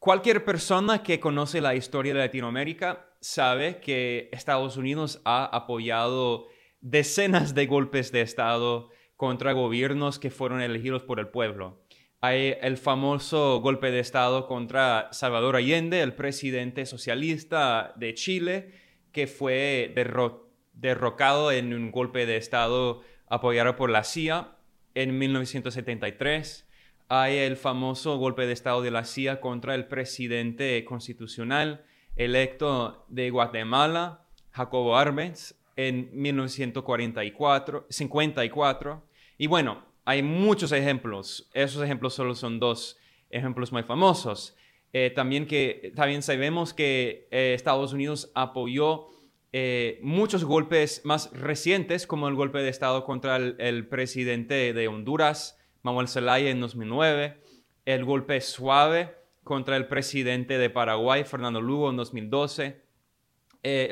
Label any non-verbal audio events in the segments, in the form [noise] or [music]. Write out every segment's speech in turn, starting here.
cualquier persona que conoce la historia de Latinoamérica sabe que Estados Unidos ha apoyado decenas de golpes de Estado contra gobiernos que fueron elegidos por el pueblo. Hay el famoso golpe de Estado contra Salvador Allende, el presidente socialista de Chile, que fue derrocado en un golpe de Estado apoyado por la CIA en 1973. Hay el famoso golpe de Estado de la CIA contra el presidente constitucional electo de Guatemala, Jacobo Arbenz, en 1944, 54. Y bueno, hay muchos ejemplos. Esos ejemplos solo son dos ejemplos muy famosos. Eh, también, que, también sabemos que eh, Estados Unidos apoyó eh, muchos golpes más recientes, como el golpe de Estado contra el, presidente de Honduras, Manuel Zelaya, en 2009, el golpe suave contra el presidente de Paraguay, Fernando Lugo, en 2012,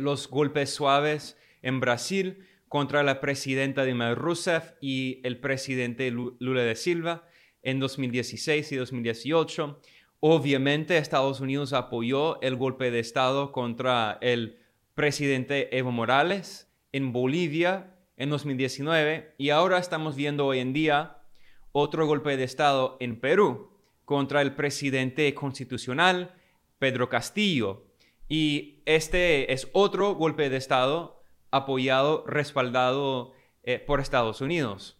los golpes suaves en Brasil contra la presidenta Dilma Rousseff y el presidente Lula de Silva en 2016 y 2018. Obviamente Estados Unidos apoyó el golpe de Estado contra el presidente Evo Morales en Bolivia en 2019 y ahora estamos viendo hoy en día otro golpe de Estado en Perú contra el presidente constitucional Pedro Castillo. Y este es otro golpe de Estado apoyado, respaldado eh, por Estados Unidos.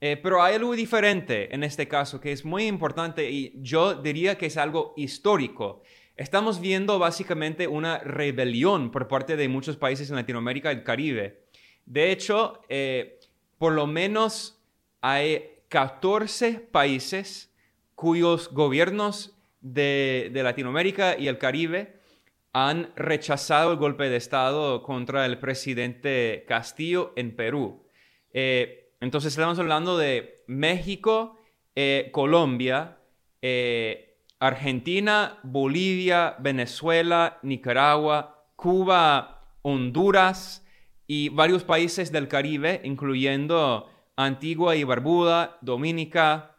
Eh, pero hay algo diferente en este caso que es muy importante y yo diría que es algo histórico. Estamos viendo básicamente una rebelión por parte de muchos países en Latinoamérica y el Caribe. De hecho, eh, por lo menos hay 14 países cuyos gobiernos de, Latinoamérica y el Caribe han rechazado el golpe de Estado contra el presidente Castillo en Perú. Eh, entonces estamos hablando de México, eh, Colombia, eh, Argentina, Bolivia, Venezuela, Nicaragua, Cuba, Honduras y varios países del Caribe, incluyendo Antigua y Barbuda, Dominica,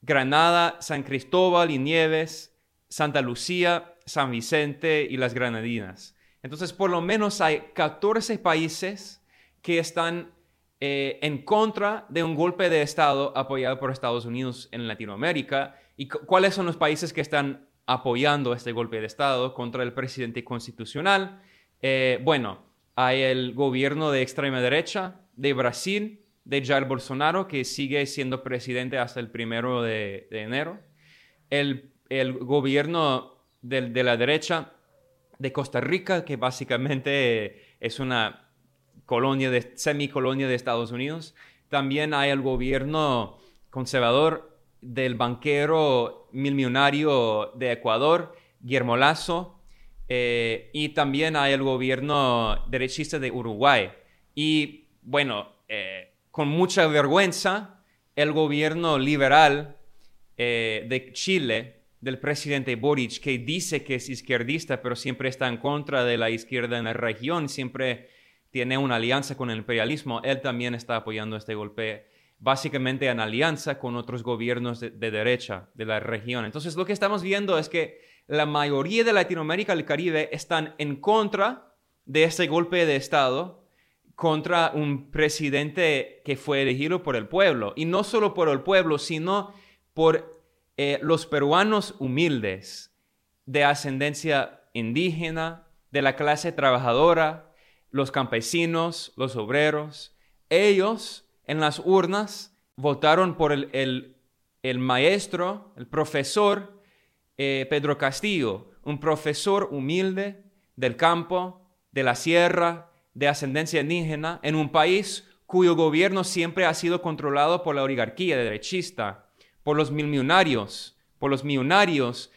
Granada, San Cristóbal y Nieves, Santa Lucía, San Vicente y las Granadinas. Entonces, por lo menos hay 14 países que están eh, en contra de un golpe de Estado apoyado por Estados Unidos en Latinoamérica. ¿Y cuáles son los países que están apoyando este golpe de Estado contra el presidente constitucional? Eh, bueno, hay el gobierno de extrema derecha de Brasil, de Jair Bolsonaro, que sigue siendo presidente hasta el primero de, enero. El el gobierno de, la derecha de Costa Rica, que básicamente es una colonia de, semicolonia de Estados Unidos. También hay el gobierno conservador del banquero millonario de Ecuador, Guillermo Lazo, eh, y también hay el gobierno derechista de Uruguay. Y bueno, eh, con mucha vergüenza, el gobierno liberal eh, de Chile, del presidente Boric, que dice que es izquierdista, pero siempre está en contra de la izquierda en la región, siempre tiene una alianza con el imperialismo, él también está apoyando este golpe, básicamente en alianza con otros gobiernos de, derecha de la región. Entonces, lo que estamos viendo es que la mayoría de Latinoamérica y el Caribe están en contra de este golpe de Estado contra un presidente que fue elegido por el pueblo. Y no solo por el pueblo, sino por eh, los peruanos humildes, de ascendencia indígena, de la clase trabajadora, los campesinos, los obreros, ellos en las urnas votaron por el, maestro, el profesor eh, Pedro Castillo, un profesor humilde del campo, de la sierra, de ascendencia indígena, en un país cuyo gobierno siempre ha sido controlado por la oligarquía derechista por los millonarios, por los millonarios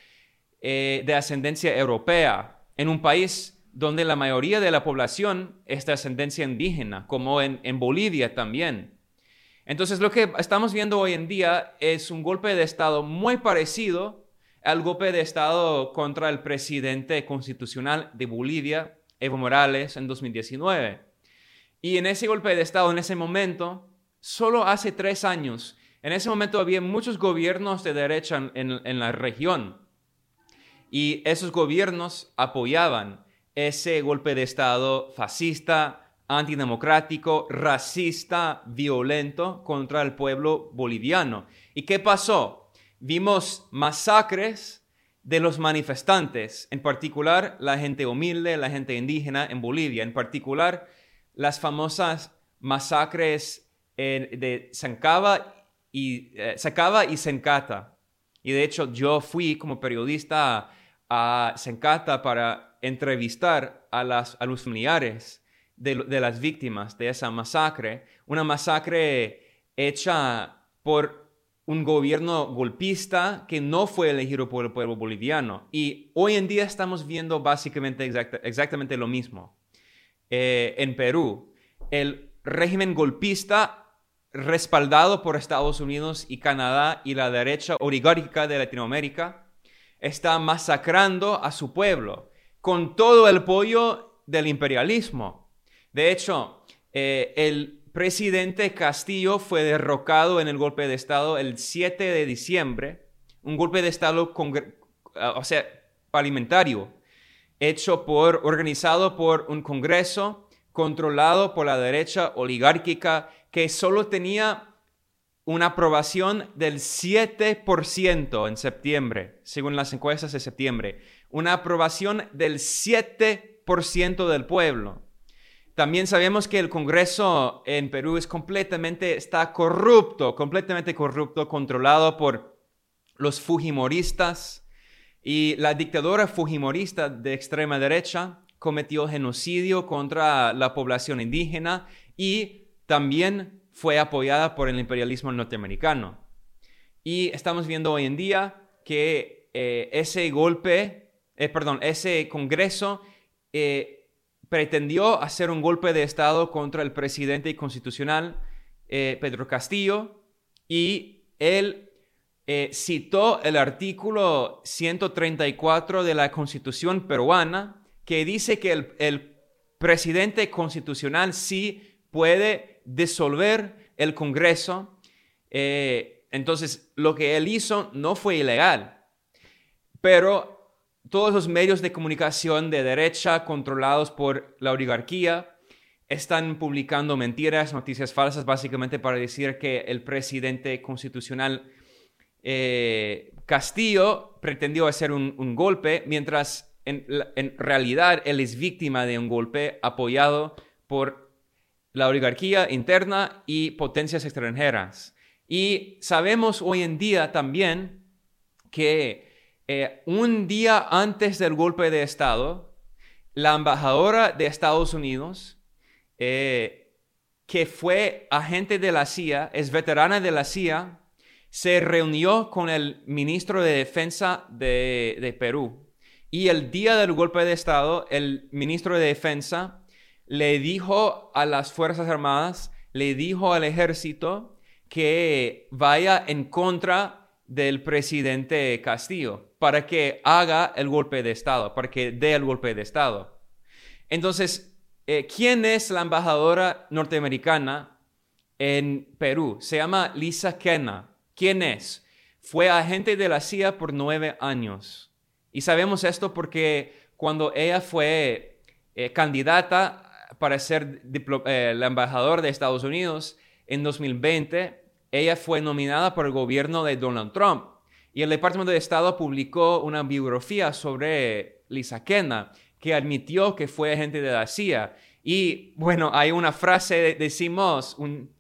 eh, de ascendencia europea, en un país donde la mayoría de la población es de ascendencia indígena, como en, en Bolivia también. Entonces lo que estamos viendo hoy en día es un golpe de Estado muy parecido al golpe de Estado contra el presidente constitucional de Bolivia, Evo Morales, en 2019. Y en ese golpe de Estado, en ese momento, solo hace tres años, En ese momento había muchos gobiernos de derecha en, la región y esos gobiernos apoyaban ese golpe de Estado fascista, antidemocrático, racista, violento contra el pueblo boliviano. ¿Y qué pasó? Vimos masacres de los manifestantes, en particular la gente humilde, la gente indígena en Bolivia, en particular las famosas masacres de Sancaba y, eh, y Sencata. Y de hecho yo fui como periodista a, Sencata para entrevistar a, las, a los familiares de, de, las víctimas de esa masacre, una masacre hecha por un gobierno golpista que no fue elegido por el pueblo boliviano. Y hoy en día estamos viendo básicamente exactamente lo mismo. Eh, en Perú, el régimen golpista respaldado por Estados Unidos y Canadá y la derecha oligárquica de Latinoamérica está masacrando a su pueblo con todo el apoyo del imperialismo. De hecho, eh, el presidente Castillo fue derrocado en el golpe de Estado el 7 de diciembre, un golpe de Estado o sea, parlamentario, hecho por, organizado por un Congreso controlado por la derecha oligárquica que solo tenía una aprobación del 7% en septiembre, según las encuestas de septiembre. Una aprobación del 7% del pueblo. También sabemos que el Congreso en Perú es completamente, está corrupto, completamente corrupto, controlado por los fujimoristas. Y la dictadura fujimorista de extrema derecha cometió genocidio contra la población indígena y también fue apoyada por el imperialismo norteamericano. Y estamos viendo hoy en día que eh, ese golpe, eh, perdón, ese Congreso eh, pretendió hacer un golpe de Estado contra el presidente constitucional Pedro Castillo y él citó el artículo 134 de la Constitución peruana que dice que el, el presidente constitucional sí puede disolver el Congreso. Eh, entonces, lo que él hizo no fue ilegal, pero todos los medios de comunicación de derecha controlados por la oligarquía están publicando mentiras, noticias falsas, básicamente para decir que el presidente constitucional eh, Castillo pretendió hacer un, golpe, mientras en, en, realidad él es víctima de un golpe apoyado por la oligarquía interna y potencias extranjeras. Y sabemos hoy en día también que eh, un día antes del golpe de Estado, la embajadora de Estados Unidos, eh, que fue agente de la CIA, es veterana de la CIA, se reunió con el ministro de Defensa de, de Perú. Y el día del golpe de Estado, el ministro de Defensa le dijo a las Fuerzas Armadas, le dijo al ejército que vaya en contra del presidente Castillo para que haga el golpe de Estado, para que dé el golpe de Estado. Entonces, eh, ¿quién es la embajadora norteamericana en Perú? Se llama Lisa Kenna. ¿Quién es? Fue agente de la CIA por nueve años. Y sabemos esto porque cuando ella fue eh, candidata para ser eh, la embajadora de Estados Unidos en 2020, ella fue nominada por el gobierno de Donald Trump. Y el Departamento de Estado publicó una biografía sobre Lisa Kenna, que admitió que fue agente de la CIA. Y bueno, hay una frase, decimos,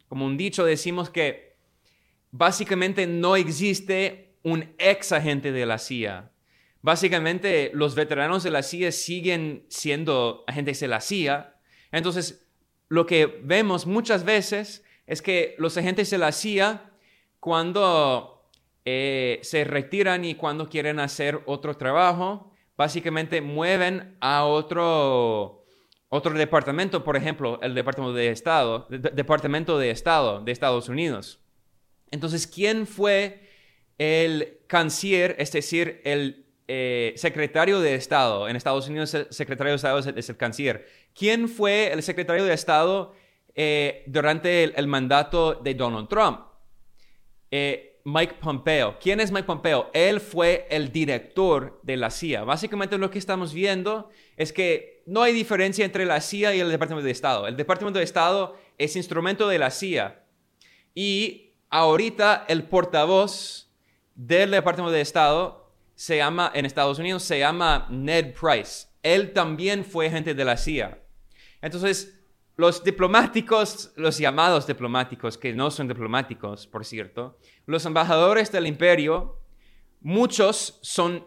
como un dicho, decimos que básicamente no existe un ex agente de la CIA. Básicamente los veteranos de la CIA siguen siendo agentes de la CIA, entonces, lo que vemos muchas veces es que los agentes de la CIA, cuando eh, se retiran y cuando quieren hacer otro trabajo, básicamente mueven a otro, otro departamento, por ejemplo, el Departamento de Estado, Departamento de Estado de Estados Unidos. Entonces, ¿quién fue el canciller, es decir, el eh, secretario de Estado. En Estados Unidos el secretario de Estado es el, canciller. ¿Quién fue el secretario de Estado eh, durante el, mandato de Donald Trump? Mike Pompeo. ¿Quién es Mike Pompeo? Él fue el director de la CIA. Básicamente lo que estamos viendo es que no hay diferencia entre la CIA y el Departamento de Estado. El Departamento de Estado es instrumento de la CIA. Y ahorita el portavoz del Departamento de Estado se llama, en Estados Unidos, se llama Ned Price. Él también fue agente de la CIA. Entonces, los diplomáticos, los llamados diplomáticos, que no son diplomáticos, por cierto, los embajadores del imperio, muchos son,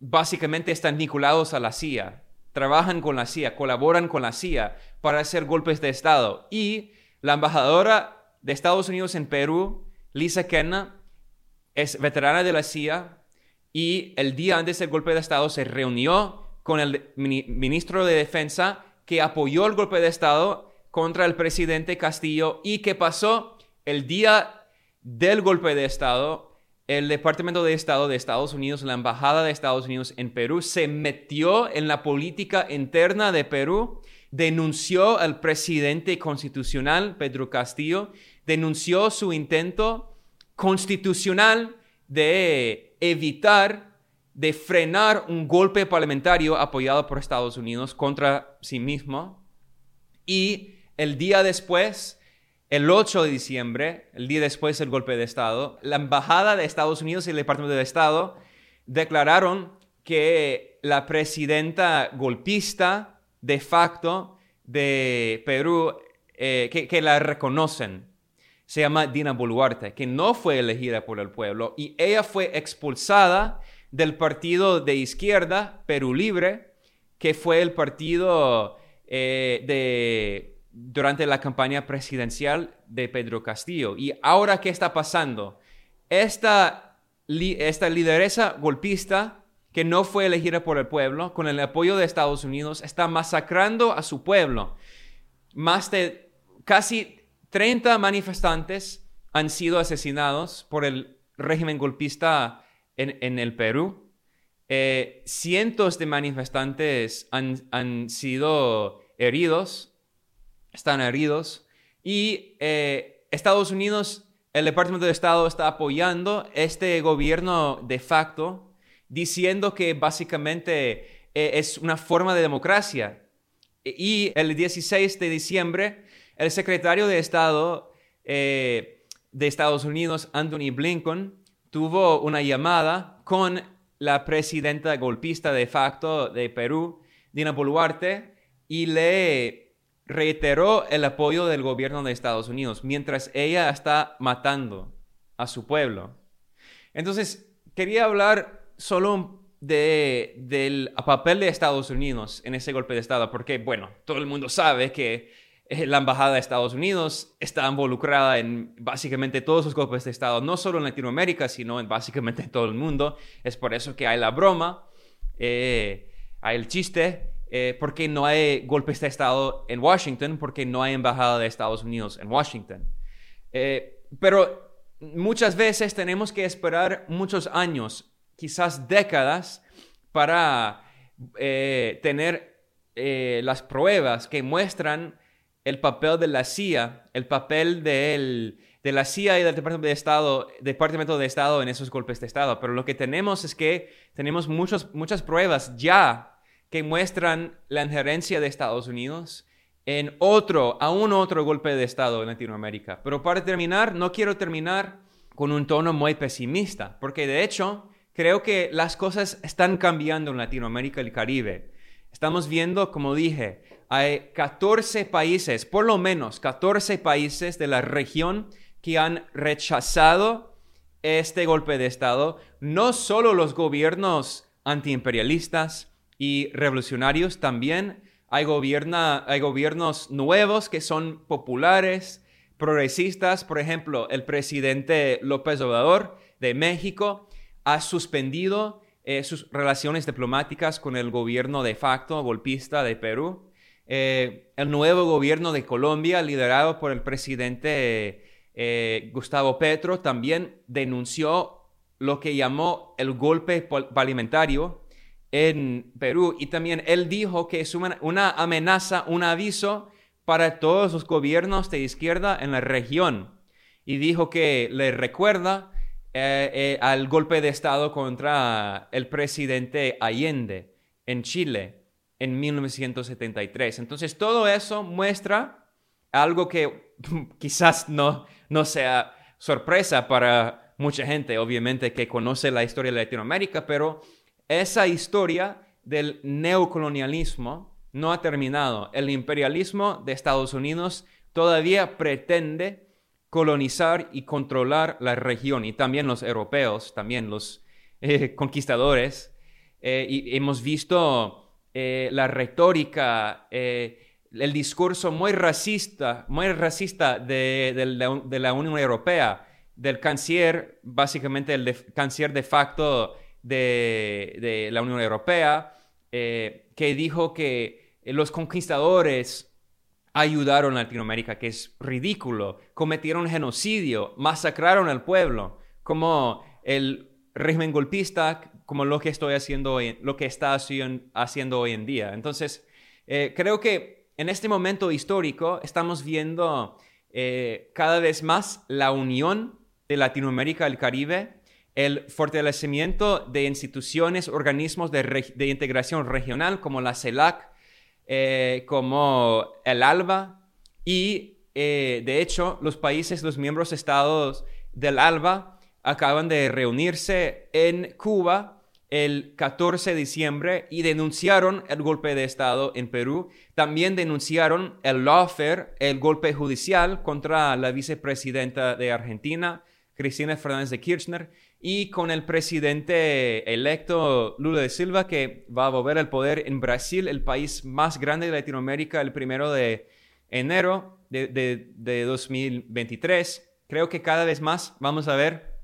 básicamente están vinculados a la CIA, trabajan con la CIA, colaboran con la CIA para hacer golpes de Estado. Y la embajadora de Estados Unidos en Perú, Lisa Kenna, es veterana de la CIA y el día antes del golpe de Estado se reunió con el ministro de Defensa que apoyó el golpe de Estado contra el presidente Castillo y que pasó el día del golpe de Estado, el Departamento de Estado de Estados Unidos, la Embajada de Estados Unidos en Perú, se metió en la política interna de Perú, denunció al presidente constitucional, Pedro Castillo, denunció su intento constitucional de evitar de frenar un golpe parlamentario apoyado por Estados Unidos contra sí mismo. Y el día después, el 8 de diciembre, el día después del golpe de Estado, la Embajada de Estados Unidos y el Departamento de Estado declararon que la presidenta golpista de facto de Perú, eh, que, que la reconocen, se llama Dina Boluarte, que no fue elegida por el pueblo y ella fue expulsada del partido de izquierda, Perú Libre, que fue el partido eh, de, durante la campaña presidencial de Pedro Castillo. Y ahora, ¿qué está pasando? Esta, esta lideresa golpista, que no fue elegida por el pueblo, con el apoyo de Estados Unidos, está masacrando a su pueblo. Más de casi 30 manifestantes han sido asesinados por el régimen golpista en, el Perú, eh, cientos de manifestantes han, sido heridos, están heridos, y eh, Estados Unidos, el Departamento de Estado está apoyando este gobierno de facto, diciendo que básicamente eh, es una forma de democracia. Y el 16 de diciembre, el secretario de Estado de Estados Unidos, Anthony Blinken, tuvo una llamada con la presidenta golpista de facto de Perú, Dina Boluarte, y le reiteró el apoyo del gobierno de Estados Unidos mientras ella está matando a su pueblo. Entonces, quería hablar solo de, del papel de Estados Unidos en ese golpe de Estado, porque, bueno, todo el mundo sabe que la Embajada de Estados Unidos está involucrada en básicamente todos los golpes de Estado, no solo en Latinoamérica, sino en básicamente todo el mundo. Es por eso que hay la broma, eh, hay el chiste, eh, porque no hay golpes de Estado en Washington, porque no hay Embajada de Estados Unidos en Washington. pero muchas veces tenemos que esperar muchos años, quizás décadas, para tener las pruebas que muestran el papel de la CIA, el papel de, de la CIA y del Departamento de, Estado, Departamento de Estado en esos golpes de Estado. Pero lo que tenemos es que tenemos muchos, muchas pruebas ya que muestran la injerencia de Estados Unidos en otro, aún otro golpe de Estado en Latinoamérica. Pero para terminar, no quiero terminar con un tono muy pesimista, porque de hecho creo que las cosas están cambiando en Latinoamérica y el Caribe. Estamos viendo, como dije, hay 14 países, por lo menos 14 países de la región que han rechazado este golpe de Estado. No solo los gobiernos antiimperialistas y revolucionarios, también hay, hay gobiernos nuevos que son populares, progresistas. Por ejemplo, el presidente López Obrador de México ha suspendido eh, sus relaciones diplomáticas con el gobierno de facto golpista de Perú. Eh, el nuevo gobierno de Colombia, liderado por el presidente eh, Gustavo Petro, también denunció lo que llamó el golpe parlamentario en Perú. Y también él dijo que es una, amenaza, un aviso para todos los gobiernos de izquierda en la región. y dijo que le recuerda eh, al golpe de Estado contra el presidente Allende en Chile en 1973. Entonces todo eso muestra algo que [laughs] quizás no, no sea sorpresa para mucha gente, obviamente, que conoce la historia de Latinoamérica, pero esa historia del neocolonialismo no ha terminado. El imperialismo de Estados Unidos todavía pretende colonizar y controlar la región y también los europeos, también los eh, conquistadores. Eh, y hemos visto eh, la retórica, el discurso muy racista, muy racista de, la, Unión Europea, del canciller, básicamente el canciller de facto de, la Unión Europea, que dijo que los conquistadores ayudaron a Latinoamérica, que es ridículo. Cometieron genocidio, masacraron al pueblo, como el régimen golpista, como lo que estoy haciendo hoy, lo que está haciendo hoy en día. Entonces, eh, creo que en este momento histórico estamos viendo eh, cada vez más la unión de Latinoamérica al Caribe, el fortalecimiento de instituciones, organismos de, integración regional como la CELAC, eh, como el ALBA y de hecho los países, los miembros estados del ALBA acaban de reunirse en Cuba el 14 de diciembre y denunciaron el golpe de Estado en Perú. También denunciaron el lawfare, el golpe judicial contra la vicepresidenta de Argentina, Cristina Fernández de Kirchner, y con el presidente electo Lula de Silva, que va a volver al poder en Brasil, el país más grande de Latinoamérica, el primero de enero de, 2023. Creo que cada vez más vamos a ver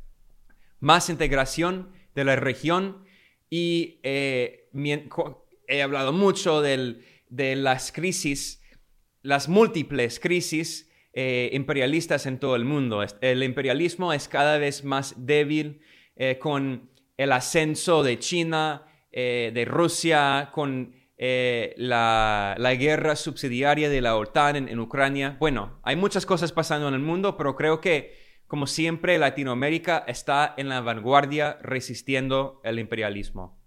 más integración de la región y eh, he hablado mucho de las crisis, las múltiples crisis eh, imperialistas en todo el mundo. El imperialismo es cada vez más débil eh, con el ascenso de China, de Rusia, con la, guerra subsidiaria de la OTAN en Ucrania. Bueno, hay muchas cosas pasando en el mundo, pero creo que, como siempre, Latinoamérica está en la vanguardia resistiendo el imperialismo.